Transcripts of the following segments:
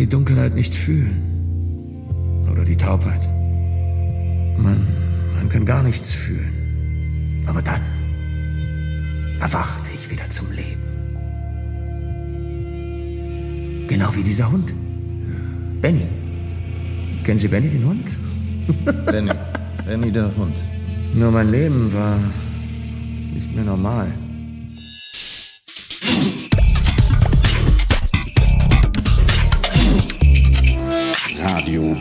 die Dunkelheit nicht fühlen. Oder die Taubheit. Man, man kann gar nichts fühlen. Aber dann erwachte ich wieder zum Leben. Genau wie dieser Hund. Benny. Kennen Sie Benny, den Hund? Benny. Benny, der Hund. Nur mein Leben war nicht mehr normal.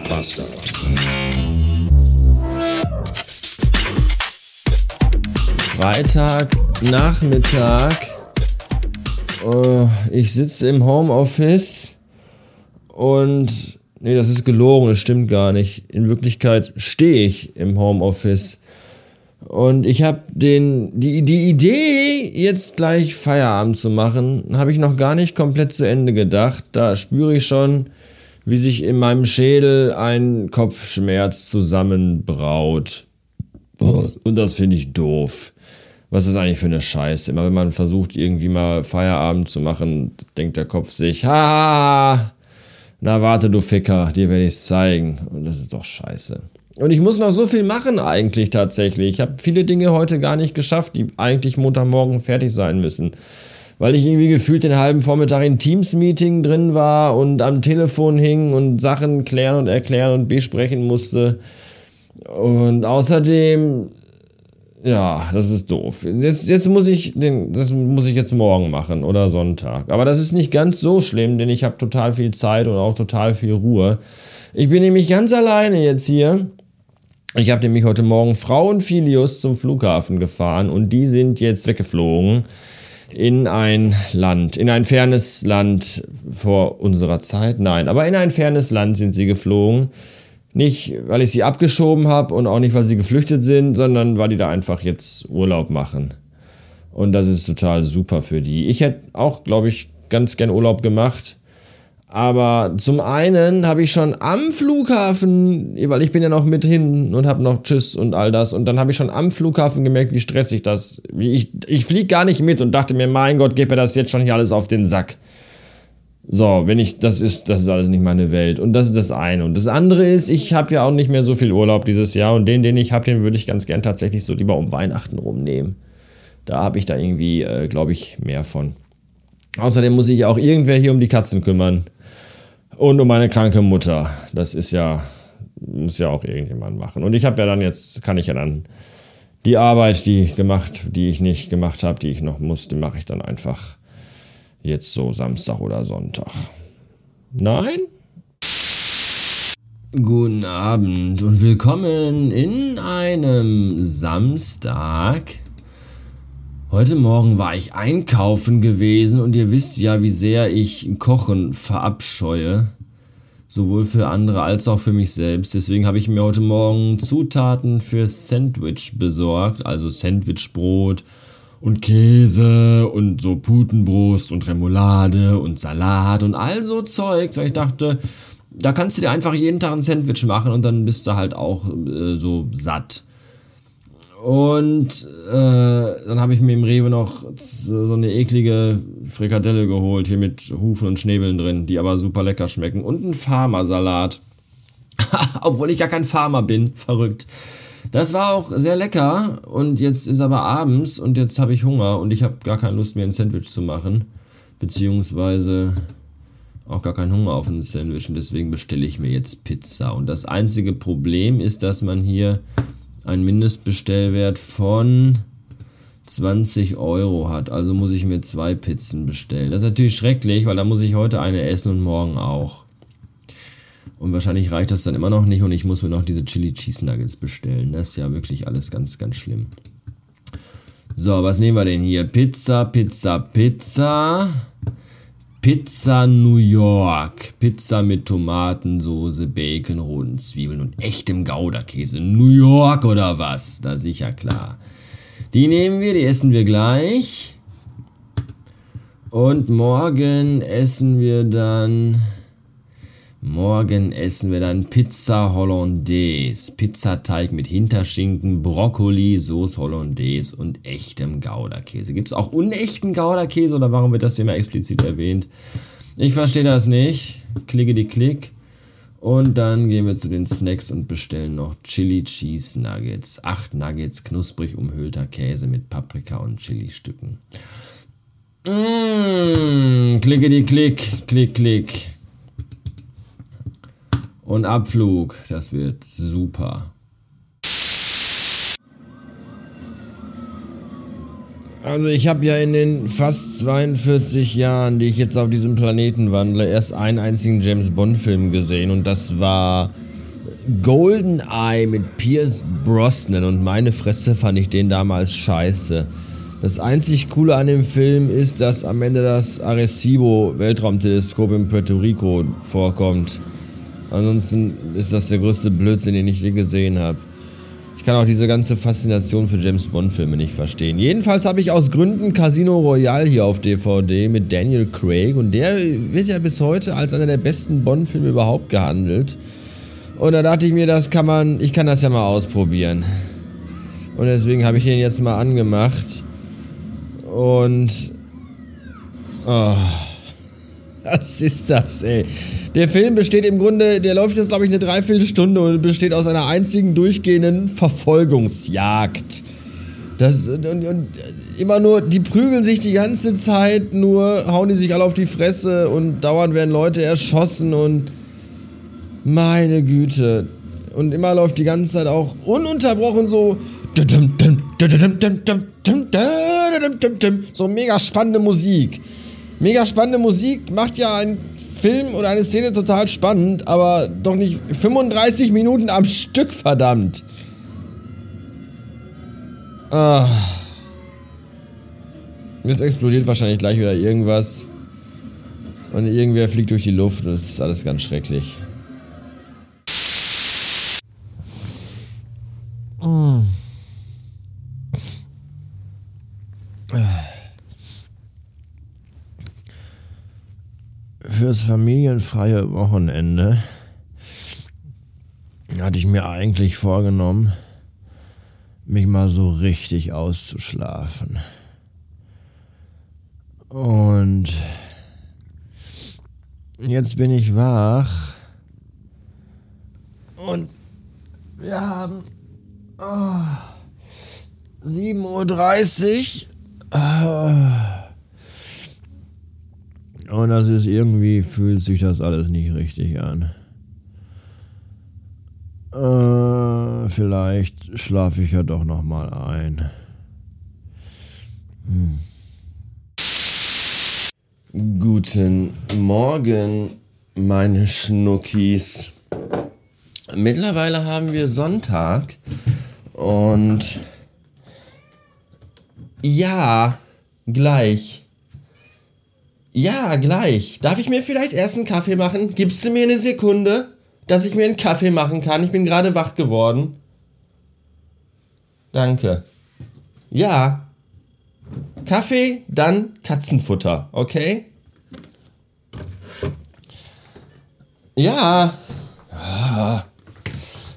Bastard. Freitag, Nachmittag. Oh, ich sitze im Homeoffice und. Nee, das ist gelogen, das stimmt gar nicht. In Wirklichkeit stehe ich im Homeoffice. Und ich habe den die, die Idee, jetzt gleich Feierabend zu machen, habe ich noch gar nicht komplett zu Ende gedacht. Da spüre ich schon, wie sich in meinem Schädel ein Kopfschmerz zusammenbraut. Und das finde ich doof. Was ist eigentlich für eine Scheiße? Immer wenn man versucht, irgendwie mal Feierabend zu machen, denkt der Kopf sich, ha, na warte du Ficker, dir werde ich's zeigen. Und das ist doch scheiße. Und ich muss noch so viel machen eigentlich tatsächlich. Ich habe viele Dinge heute gar nicht geschafft, die eigentlich Montagmorgen fertig sein müssen. Weil ich irgendwie gefühlt den halben Vormittag in Teams-Meeting drin war und am Telefon hing und Sachen klären und erklären und besprechen musste. Und außerdem, ja, das ist doof. Jetzt, jetzt muss ich den, das muss ich jetzt morgen machen oder Sonntag. Aber das ist nicht ganz so schlimm, denn ich habe total viel Zeit und auch total viel Ruhe. Ich bin nämlich ganz alleine jetzt hier. Ich habe nämlich heute Morgen Frau und Filius zum Flughafen gefahren und die sind jetzt weggeflogen in ein Land, in ein fernes Land vor unserer Zeit. Nein, aber in ein fernes Land sind sie geflogen. Nicht, weil ich sie abgeschoben habe und auch nicht, weil sie geflüchtet sind, sondern weil die da einfach jetzt Urlaub machen. Und das ist total super für die. Ich hätte auch, glaube ich, ganz gern Urlaub gemacht. Aber zum einen habe ich schon am Flughafen, weil ich bin ja noch mit hin und habe noch Tschüss und all das. Und dann habe ich schon am Flughafen gemerkt, wie stressig das. Wie ich ich fliege gar nicht mit und dachte mir, mein Gott, geht mir das jetzt schon hier alles auf den Sack. So, wenn ich, das ist, das ist alles nicht meine Welt. Und das ist das eine. Und das andere ist, ich habe ja auch nicht mehr so viel Urlaub dieses Jahr. Und den, den ich habe, den würde ich ganz gern tatsächlich so lieber um Weihnachten rumnehmen. Da habe ich da irgendwie, äh, glaube ich, mehr von. Außerdem muss sich auch irgendwer hier um die Katzen kümmern. Und um meine kranke Mutter. Das ist ja, muss ja auch irgendjemand machen. Und ich habe ja dann jetzt, kann ich ja dann die Arbeit, die gemacht, die ich nicht gemacht habe, die ich noch muss, die mache ich dann einfach jetzt so Samstag oder Sonntag. Nein? Guten Abend und willkommen in einem Samstag. Heute Morgen war ich einkaufen gewesen und ihr wisst ja, wie sehr ich Kochen verabscheue. Sowohl für andere als auch für mich selbst. Deswegen habe ich mir heute Morgen Zutaten für Sandwich besorgt. Also Sandwichbrot und Käse und so Putenbrust und Remoulade und Salat und all so Zeug. So ich dachte, da kannst du dir einfach jeden Tag ein Sandwich machen und dann bist du halt auch äh, so satt. Und äh, dann habe ich mir im Rewe noch so eine eklige Frikadelle geholt, hier mit Hufen und Schnäbeln drin, die aber super lecker schmecken. Und einen Farmersalat. Obwohl ich gar kein Farmer bin, verrückt. Das war auch sehr lecker und jetzt ist aber abends und jetzt habe ich Hunger und ich habe gar keine Lust mehr ein Sandwich zu machen. Beziehungsweise auch gar keinen Hunger auf ein Sandwich und deswegen bestelle ich mir jetzt Pizza. Und das einzige Problem ist, dass man hier einen Mindestbestellwert von 20 Euro hat. Also muss ich mir zwei Pizzen bestellen. Das ist natürlich schrecklich, weil da muss ich heute eine essen und morgen auch. Und wahrscheinlich reicht das dann immer noch nicht und ich muss mir noch diese Chili Cheese Nuggets bestellen. Das ist ja wirklich alles ganz, ganz schlimm. So, was nehmen wir denn hier? Pizza, Pizza, Pizza. Pizza New York. Pizza mit Tomatensoße, Bacon, roten Zwiebeln und echtem Gouda-Käse. New York oder was? Da sicher klar. Die nehmen wir, die essen wir gleich. Und morgen essen wir dann. Morgen essen wir dann Pizza Hollandaise. Pizzateig mit Hinterschinken, Brokkoli, Sauce Hollandaise und echtem Gouda-Käse. Gibt es auch unechten Gouda-Käse oder warum wird das hier immer explizit erwähnt? Ich verstehe das nicht. klicke die Klick. Und dann gehen wir zu den Snacks und bestellen noch Chili Cheese Nuggets. Acht Nuggets, knusprig umhüllter Käse mit Paprika und Chili-Stücken. Mmh, klicke die Klick, klick, klick. Und Abflug, das wird super. Also ich habe ja in den fast 42 Jahren, die ich jetzt auf diesem Planeten wandle, erst einen einzigen James Bond-Film gesehen und das war Golden Eye mit Pierce Brosnan und meine Fresse fand ich den damals scheiße. Das einzig Coole an dem Film ist, dass am Ende das Arecibo Weltraumteleskop in Puerto Rico vorkommt. Ansonsten ist das der größte Blödsinn, den ich je gesehen habe. Ich kann auch diese ganze Faszination für James Bond-Filme nicht verstehen. Jedenfalls habe ich aus Gründen Casino Royale hier auf DVD mit Daniel Craig und der wird ja bis heute als einer der besten Bond-Filme überhaupt gehandelt. Und da dachte ich mir, das kann man, ich kann das ja mal ausprobieren. Und deswegen habe ich den jetzt mal angemacht. Und. Oh, was ist das, ey? Der Film besteht im Grunde, der läuft jetzt glaube ich eine Dreiviertelstunde und besteht aus einer einzigen durchgehenden Verfolgungsjagd. Das, und, und, immer nur, die prügeln sich die ganze Zeit, nur hauen die sich alle auf die Fresse und dauernd werden Leute erschossen und meine Güte. Und immer läuft die ganze Zeit auch ununterbrochen so so mega spannende Musik. Mega spannende Musik macht ja ein Film oder eine Szene total spannend, aber doch nicht 35 Minuten am Stück, verdammt. Ah. Jetzt explodiert wahrscheinlich gleich wieder irgendwas. Und irgendwer fliegt durch die Luft und es ist alles ganz schrecklich. Fürs familienfreie Wochenende hatte ich mir eigentlich vorgenommen, mich mal so richtig auszuschlafen. Und jetzt bin ich wach und wir haben oh, 7.30 Uhr. Oh. Und das ist irgendwie, fühlt sich das alles nicht richtig an. Äh, vielleicht schlafe ich ja doch noch mal ein. Hm. Guten Morgen, meine Schnuckis. Mittlerweile haben wir Sonntag und ja, gleich. Ja, gleich. Darf ich mir vielleicht erst einen Kaffee machen? Gibst du mir eine Sekunde, dass ich mir einen Kaffee machen kann? Ich bin gerade wach geworden. Danke. Ja. Kaffee, dann Katzenfutter, okay? Ja.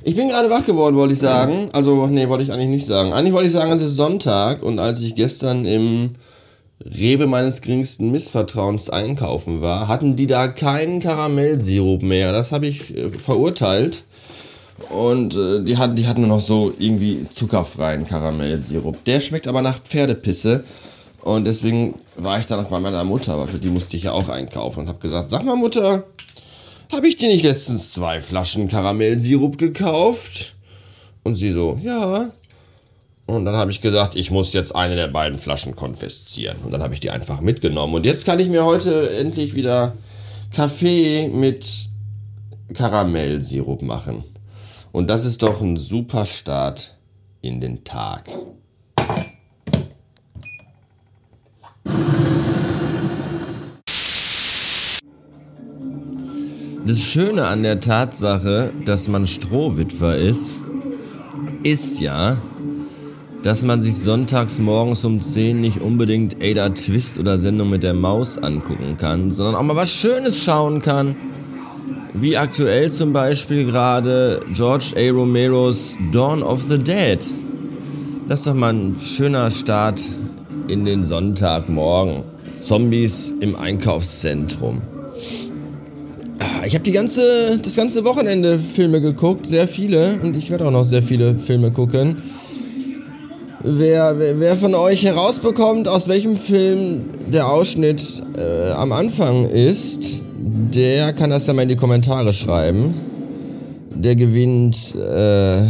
Ich bin gerade wach geworden, wollte ich sagen. Also, nee, wollte ich eigentlich nicht sagen. Eigentlich wollte ich sagen, es ist Sonntag und als ich gestern im Rewe meines geringsten Missvertrauens einkaufen war, hatten die da keinen Karamellsirup mehr. Das habe ich äh, verurteilt. Und äh, die, hatten, die hatten nur noch so irgendwie zuckerfreien Karamellsirup. Der schmeckt aber nach Pferdepisse. Und deswegen war ich da noch bei meiner Mutter, weil für die musste ich ja auch einkaufen. Und habe gesagt, sag mal Mutter, habe ich dir nicht letztens zwei Flaschen Karamellsirup gekauft? Und sie so, ja. Und dann habe ich gesagt, ich muss jetzt eine der beiden Flaschen konfiszieren. Und dann habe ich die einfach mitgenommen. Und jetzt kann ich mir heute endlich wieder Kaffee mit Karamellsirup machen. Und das ist doch ein super Start in den Tag. Das Schöne an der Tatsache, dass man Strohwitwer ist, ist ja, dass man sich sonntags morgens um 10 nicht unbedingt Ada Twist oder Sendung mit der Maus angucken kann, sondern auch mal was Schönes schauen kann. Wie aktuell zum Beispiel gerade George A. Romeros Dawn of the Dead. Das ist doch mal ein schöner Start in den Sonntagmorgen. Zombies im Einkaufszentrum. Ja, ich habe ganze, das ganze Wochenende Filme geguckt, sehr viele. Und ich werde auch noch sehr viele Filme gucken. Wer, wer, von euch herausbekommt, aus welchem Film der Ausschnitt äh, am Anfang ist, der kann das ja mal in die Kommentare schreiben. Der gewinnt, äh,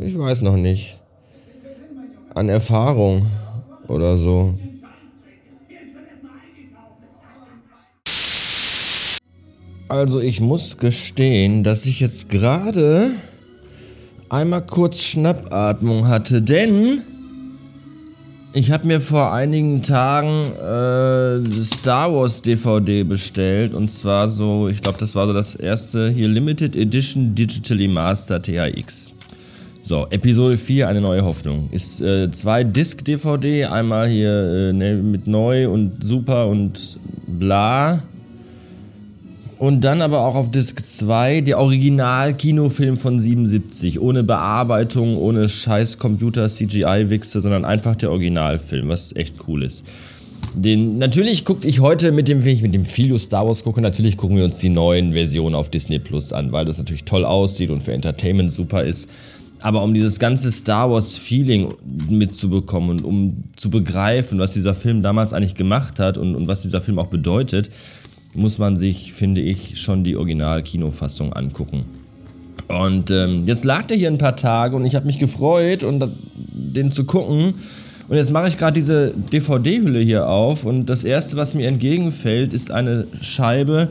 ich weiß noch nicht, an Erfahrung oder so. Also ich muss gestehen, dass ich jetzt gerade einmal kurz Schnappatmung hatte, denn ich habe mir vor einigen Tagen äh, Star Wars DVD bestellt und zwar so, ich glaube, das war so das erste hier Limited Edition Digitally Master THX. So, Episode 4, eine neue Hoffnung. Ist äh, zwei Disc-DVD, einmal hier äh, ne, mit neu und super und bla. Und dann aber auch auf Disc 2 der Original-Kinofilm von 77. Ohne Bearbeitung, ohne scheiß Computer-CGI-Wichse, sondern einfach der Originalfilm, was echt cool ist. Den, natürlich gucke ich heute mit dem, wenn ich mit dem Filio Star Wars gucke, natürlich gucken wir uns die neuen Versionen auf Disney Plus an, weil das natürlich toll aussieht und für Entertainment super ist. Aber um dieses ganze Star Wars Feeling mitzubekommen und um zu begreifen, was dieser Film damals eigentlich gemacht hat und, und was dieser Film auch bedeutet, muss man sich, finde ich, schon die Original-Kinofassung angucken. Und ähm, jetzt lag der hier ein paar Tage und ich habe mich gefreut, und den zu gucken. Und jetzt mache ich gerade diese DVD-Hülle hier auf und das erste, was mir entgegenfällt, ist eine Scheibe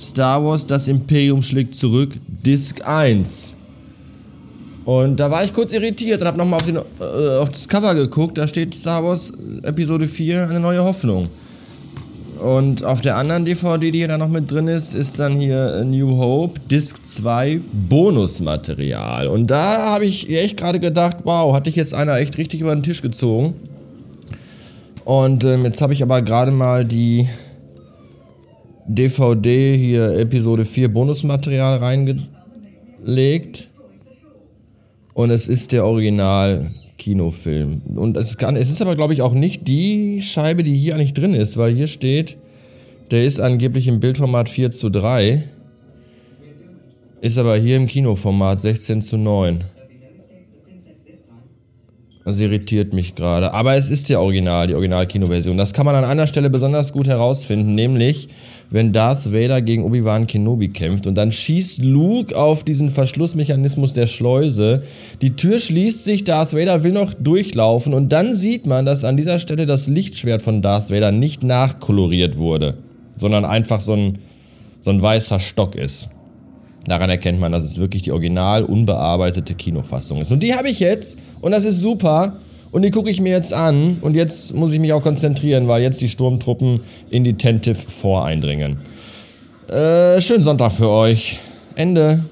Star Wars Das Imperium schlägt zurück, Disc 1. Und da war ich kurz irritiert und habe nochmal auf, äh, auf das Cover geguckt. Da steht Star Wars Episode 4, eine neue Hoffnung. Und auf der anderen DVD, die hier da noch mit drin ist, ist dann hier New Hope Disc 2 Bonusmaterial. Und da habe ich echt gerade gedacht, wow, hatte ich jetzt einer echt richtig über den Tisch gezogen. Und ähm, jetzt habe ich aber gerade mal die DVD hier Episode 4 Bonusmaterial reingelegt. Und es ist der Original Kinofilm. Und es, kann, es ist aber, glaube ich, auch nicht die Scheibe, die hier eigentlich drin ist, weil hier steht, der ist angeblich im Bildformat 4 zu 3, ist aber hier im Kinoformat 16 zu 9. Das irritiert mich gerade. Aber es ist ja Original, die Original-Kinoversion. Das kann man an einer Stelle besonders gut herausfinden, nämlich wenn Darth Vader gegen Obi-Wan Kenobi kämpft und dann schießt Luke auf diesen Verschlussmechanismus der Schleuse. Die Tür schließt sich, Darth Vader will noch durchlaufen und dann sieht man, dass an dieser Stelle das Lichtschwert von Darth Vader nicht nachkoloriert wurde, sondern einfach so ein, so ein weißer Stock ist. Daran erkennt man, dass es wirklich die original unbearbeitete Kinofassung ist. Und die habe ich jetzt und das ist super. Und die gucke ich mir jetzt an und jetzt muss ich mich auch konzentrieren, weil jetzt die Sturmtruppen in die Tentive voreindringen. Äh, schönen Sonntag für euch. Ende.